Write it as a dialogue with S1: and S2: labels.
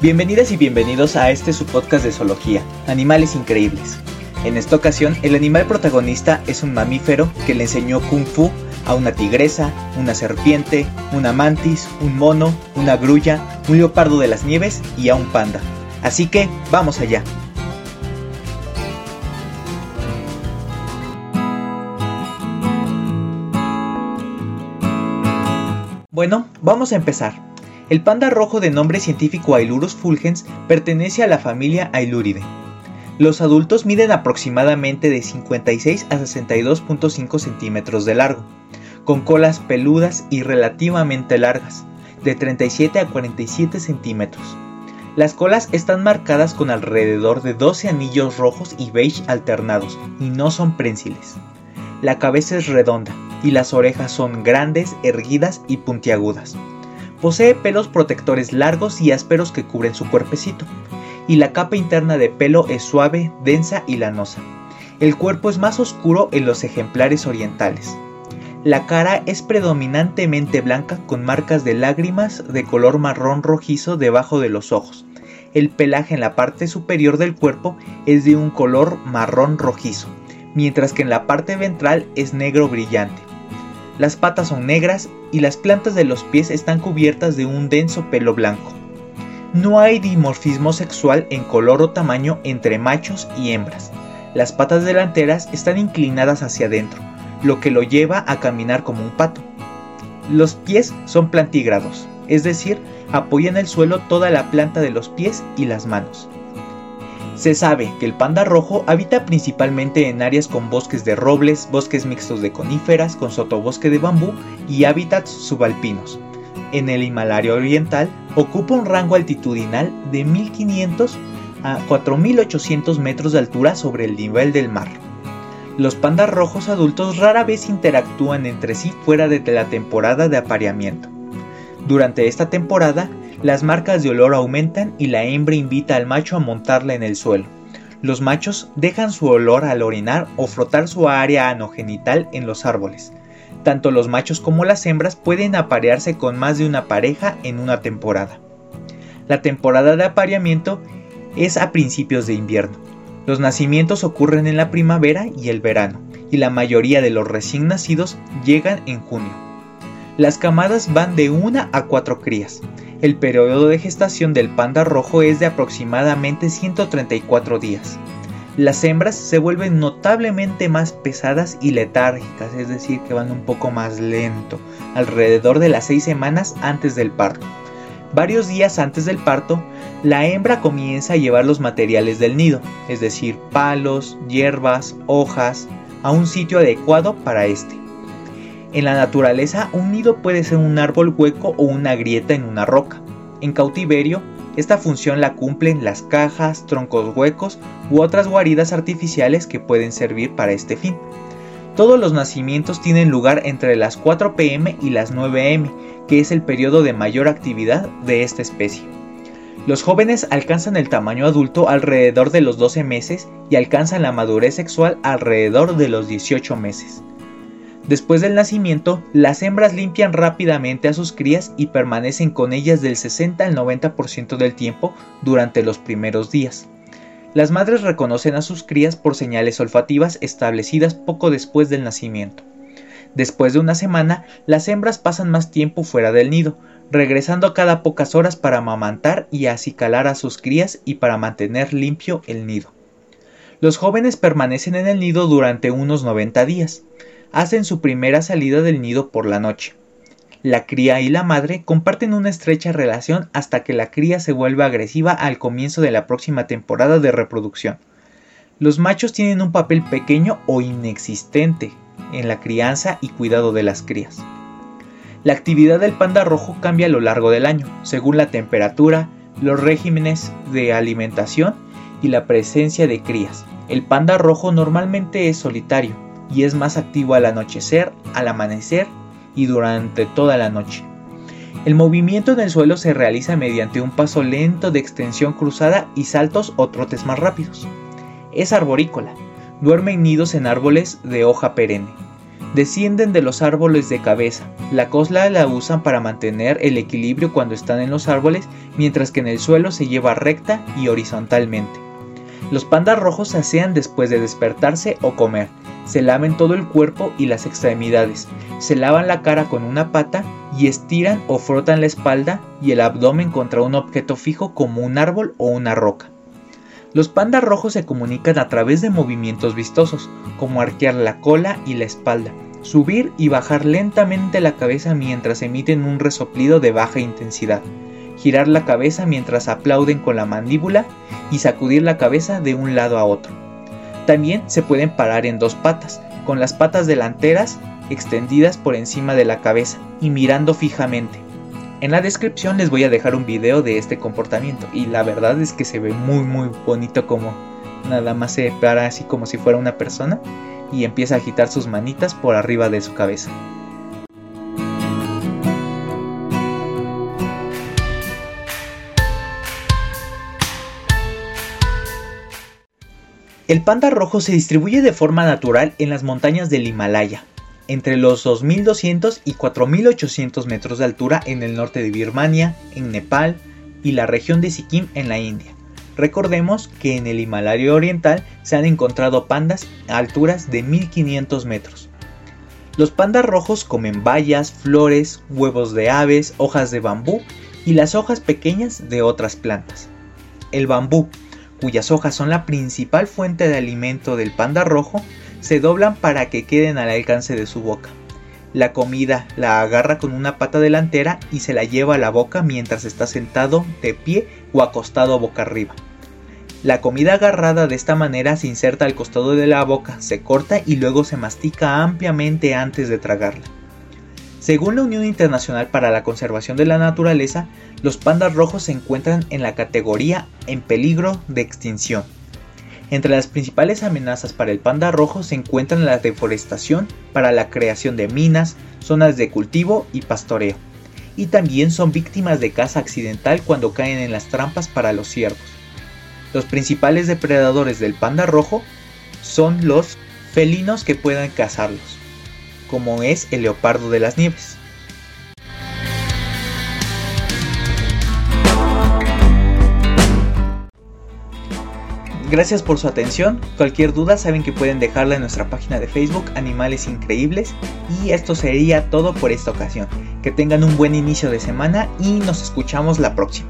S1: Bienvenidas y bienvenidos a este su podcast de zoología, Animales Increíbles. En esta ocasión, el animal protagonista es un mamífero que le enseñó kung fu a una tigresa, una serpiente, una mantis, un mono, una grulla, un leopardo de las nieves y a un panda. Así que, vamos allá. Bueno, vamos a empezar. El panda rojo de nombre científico Ailurus fulgens pertenece a la familia Ailuridae. Los adultos miden aproximadamente de 56 a 62.5 centímetros de largo, con colas peludas y relativamente largas, de 37 a 47 centímetros. Las colas están marcadas con alrededor de 12 anillos rojos y beige alternados y no son prensiles. La cabeza es redonda y las orejas son grandes, erguidas y puntiagudas. Posee pelos protectores largos y ásperos que cubren su cuerpecito, y la capa interna de pelo es suave, densa y lanosa. El cuerpo es más oscuro en los ejemplares orientales. La cara es predominantemente blanca con marcas de lágrimas de color marrón rojizo debajo de los ojos. El pelaje en la parte superior del cuerpo es de un color marrón rojizo, mientras que en la parte ventral es negro brillante. Las patas son negras y las plantas de los pies están cubiertas de un denso pelo blanco. No hay dimorfismo sexual en color o tamaño entre machos y hembras. Las patas delanteras están inclinadas hacia adentro, lo que lo lleva a caminar como un pato. Los pies son plantígrados, es decir, apoyan el suelo toda la planta de los pies y las manos. Se sabe que el panda rojo habita principalmente en áreas con bosques de robles, bosques mixtos de coníferas, con sotobosque de bambú y hábitats subalpinos. En el Himalaya Oriental ocupa un rango altitudinal de 1500 a 4800 metros de altura sobre el nivel del mar. Los pandas rojos adultos rara vez interactúan entre sí fuera de la temporada de apareamiento. Durante esta temporada, las marcas de olor aumentan y la hembra invita al macho a montarla en el suelo. Los machos dejan su olor al orinar o frotar su área anogenital en los árboles. Tanto los machos como las hembras pueden aparearse con más de una pareja en una temporada. La temporada de apareamiento es a principios de invierno. Los nacimientos ocurren en la primavera y el verano, y la mayoría de los recién nacidos llegan en junio. Las camadas van de una a cuatro crías. El periodo de gestación del panda rojo es de aproximadamente 134 días. Las hembras se vuelven notablemente más pesadas y letárgicas, es decir, que van un poco más lento, alrededor de las 6 semanas antes del parto. Varios días antes del parto, la hembra comienza a llevar los materiales del nido, es decir, palos, hierbas, hojas, a un sitio adecuado para este. En la naturaleza, un nido puede ser un árbol hueco o una grieta en una roca. En cautiverio, esta función la cumplen las cajas, troncos huecos u otras guaridas artificiales que pueden servir para este fin. Todos los nacimientos tienen lugar entre las 4 pm y las 9 am, que es el periodo de mayor actividad de esta especie. Los jóvenes alcanzan el tamaño adulto alrededor de los 12 meses y alcanzan la madurez sexual alrededor de los 18 meses. Después del nacimiento, las hembras limpian rápidamente a sus crías y permanecen con ellas del 60 al 90% del tiempo durante los primeros días. Las madres reconocen a sus crías por señales olfativas establecidas poco después del nacimiento. Después de una semana, las hembras pasan más tiempo fuera del nido, regresando cada pocas horas para amamantar y acicalar a sus crías y para mantener limpio el nido. Los jóvenes permanecen en el nido durante unos 90 días hacen su primera salida del nido por la noche. La cría y la madre comparten una estrecha relación hasta que la cría se vuelve agresiva al comienzo de la próxima temporada de reproducción. Los machos tienen un papel pequeño o inexistente en la crianza y cuidado de las crías. La actividad del panda rojo cambia a lo largo del año, según la temperatura, los regímenes de alimentación y la presencia de crías. El panda rojo normalmente es solitario, y es más activo al anochecer, al amanecer y durante toda la noche. El movimiento en el suelo se realiza mediante un paso lento de extensión cruzada y saltos o trotes más rápidos. Es arborícola, duerme en nidos en árboles de hoja perenne. Descienden de los árboles de cabeza. La cola la usan para mantener el equilibrio cuando están en los árboles, mientras que en el suelo se lleva recta y horizontalmente. Los pandas rojos se asean después de despertarse o comer. Se laven todo el cuerpo y las extremidades. Se lavan la cara con una pata y estiran o frotan la espalda y el abdomen contra un objeto fijo como un árbol o una roca. Los pandas rojos se comunican a través de movimientos vistosos, como arquear la cola y la espalda, subir y bajar lentamente la cabeza mientras emiten un resoplido de baja intensidad, girar la cabeza mientras aplauden con la mandíbula y sacudir la cabeza de un lado a otro. También se pueden parar en dos patas, con las patas delanteras extendidas por encima de la cabeza y mirando fijamente. En la descripción les voy a dejar un video de este comportamiento y la verdad es que se ve muy muy bonito como nada más se para así como si fuera una persona y empieza a agitar sus manitas por arriba de su cabeza. El panda rojo se distribuye de forma natural en las montañas del Himalaya, entre los 2.200 y 4.800 metros de altura en el norte de Birmania, en Nepal y la región de Sikkim en la India. Recordemos que en el Himalaya Oriental se han encontrado pandas a alturas de 1500 metros. Los pandas rojos comen bayas, flores, huevos de aves, hojas de bambú y las hojas pequeñas de otras plantas. El bambú, cuyas hojas son la principal fuente de alimento del panda rojo, se doblan para que queden al alcance de su boca. La comida la agarra con una pata delantera y se la lleva a la boca mientras está sentado de pie o acostado boca arriba. La comida agarrada de esta manera se inserta al costado de la boca, se corta y luego se mastica ampliamente antes de tragarla. Según la Unión Internacional para la Conservación de la Naturaleza, los pandas rojos se encuentran en la categoría en peligro de extinción. Entre las principales amenazas para el panda rojo se encuentran la deforestación para la creación de minas, zonas de cultivo y pastoreo. Y también son víctimas de caza accidental cuando caen en las trampas para los ciervos. Los principales depredadores del panda rojo son los felinos que puedan cazarlos como es el leopardo de las nieves. Gracias por su atención. Cualquier duda saben que pueden dejarla en nuestra página de Facebook Animales Increíbles. Y esto sería todo por esta ocasión. Que tengan un buen inicio de semana y nos escuchamos la próxima.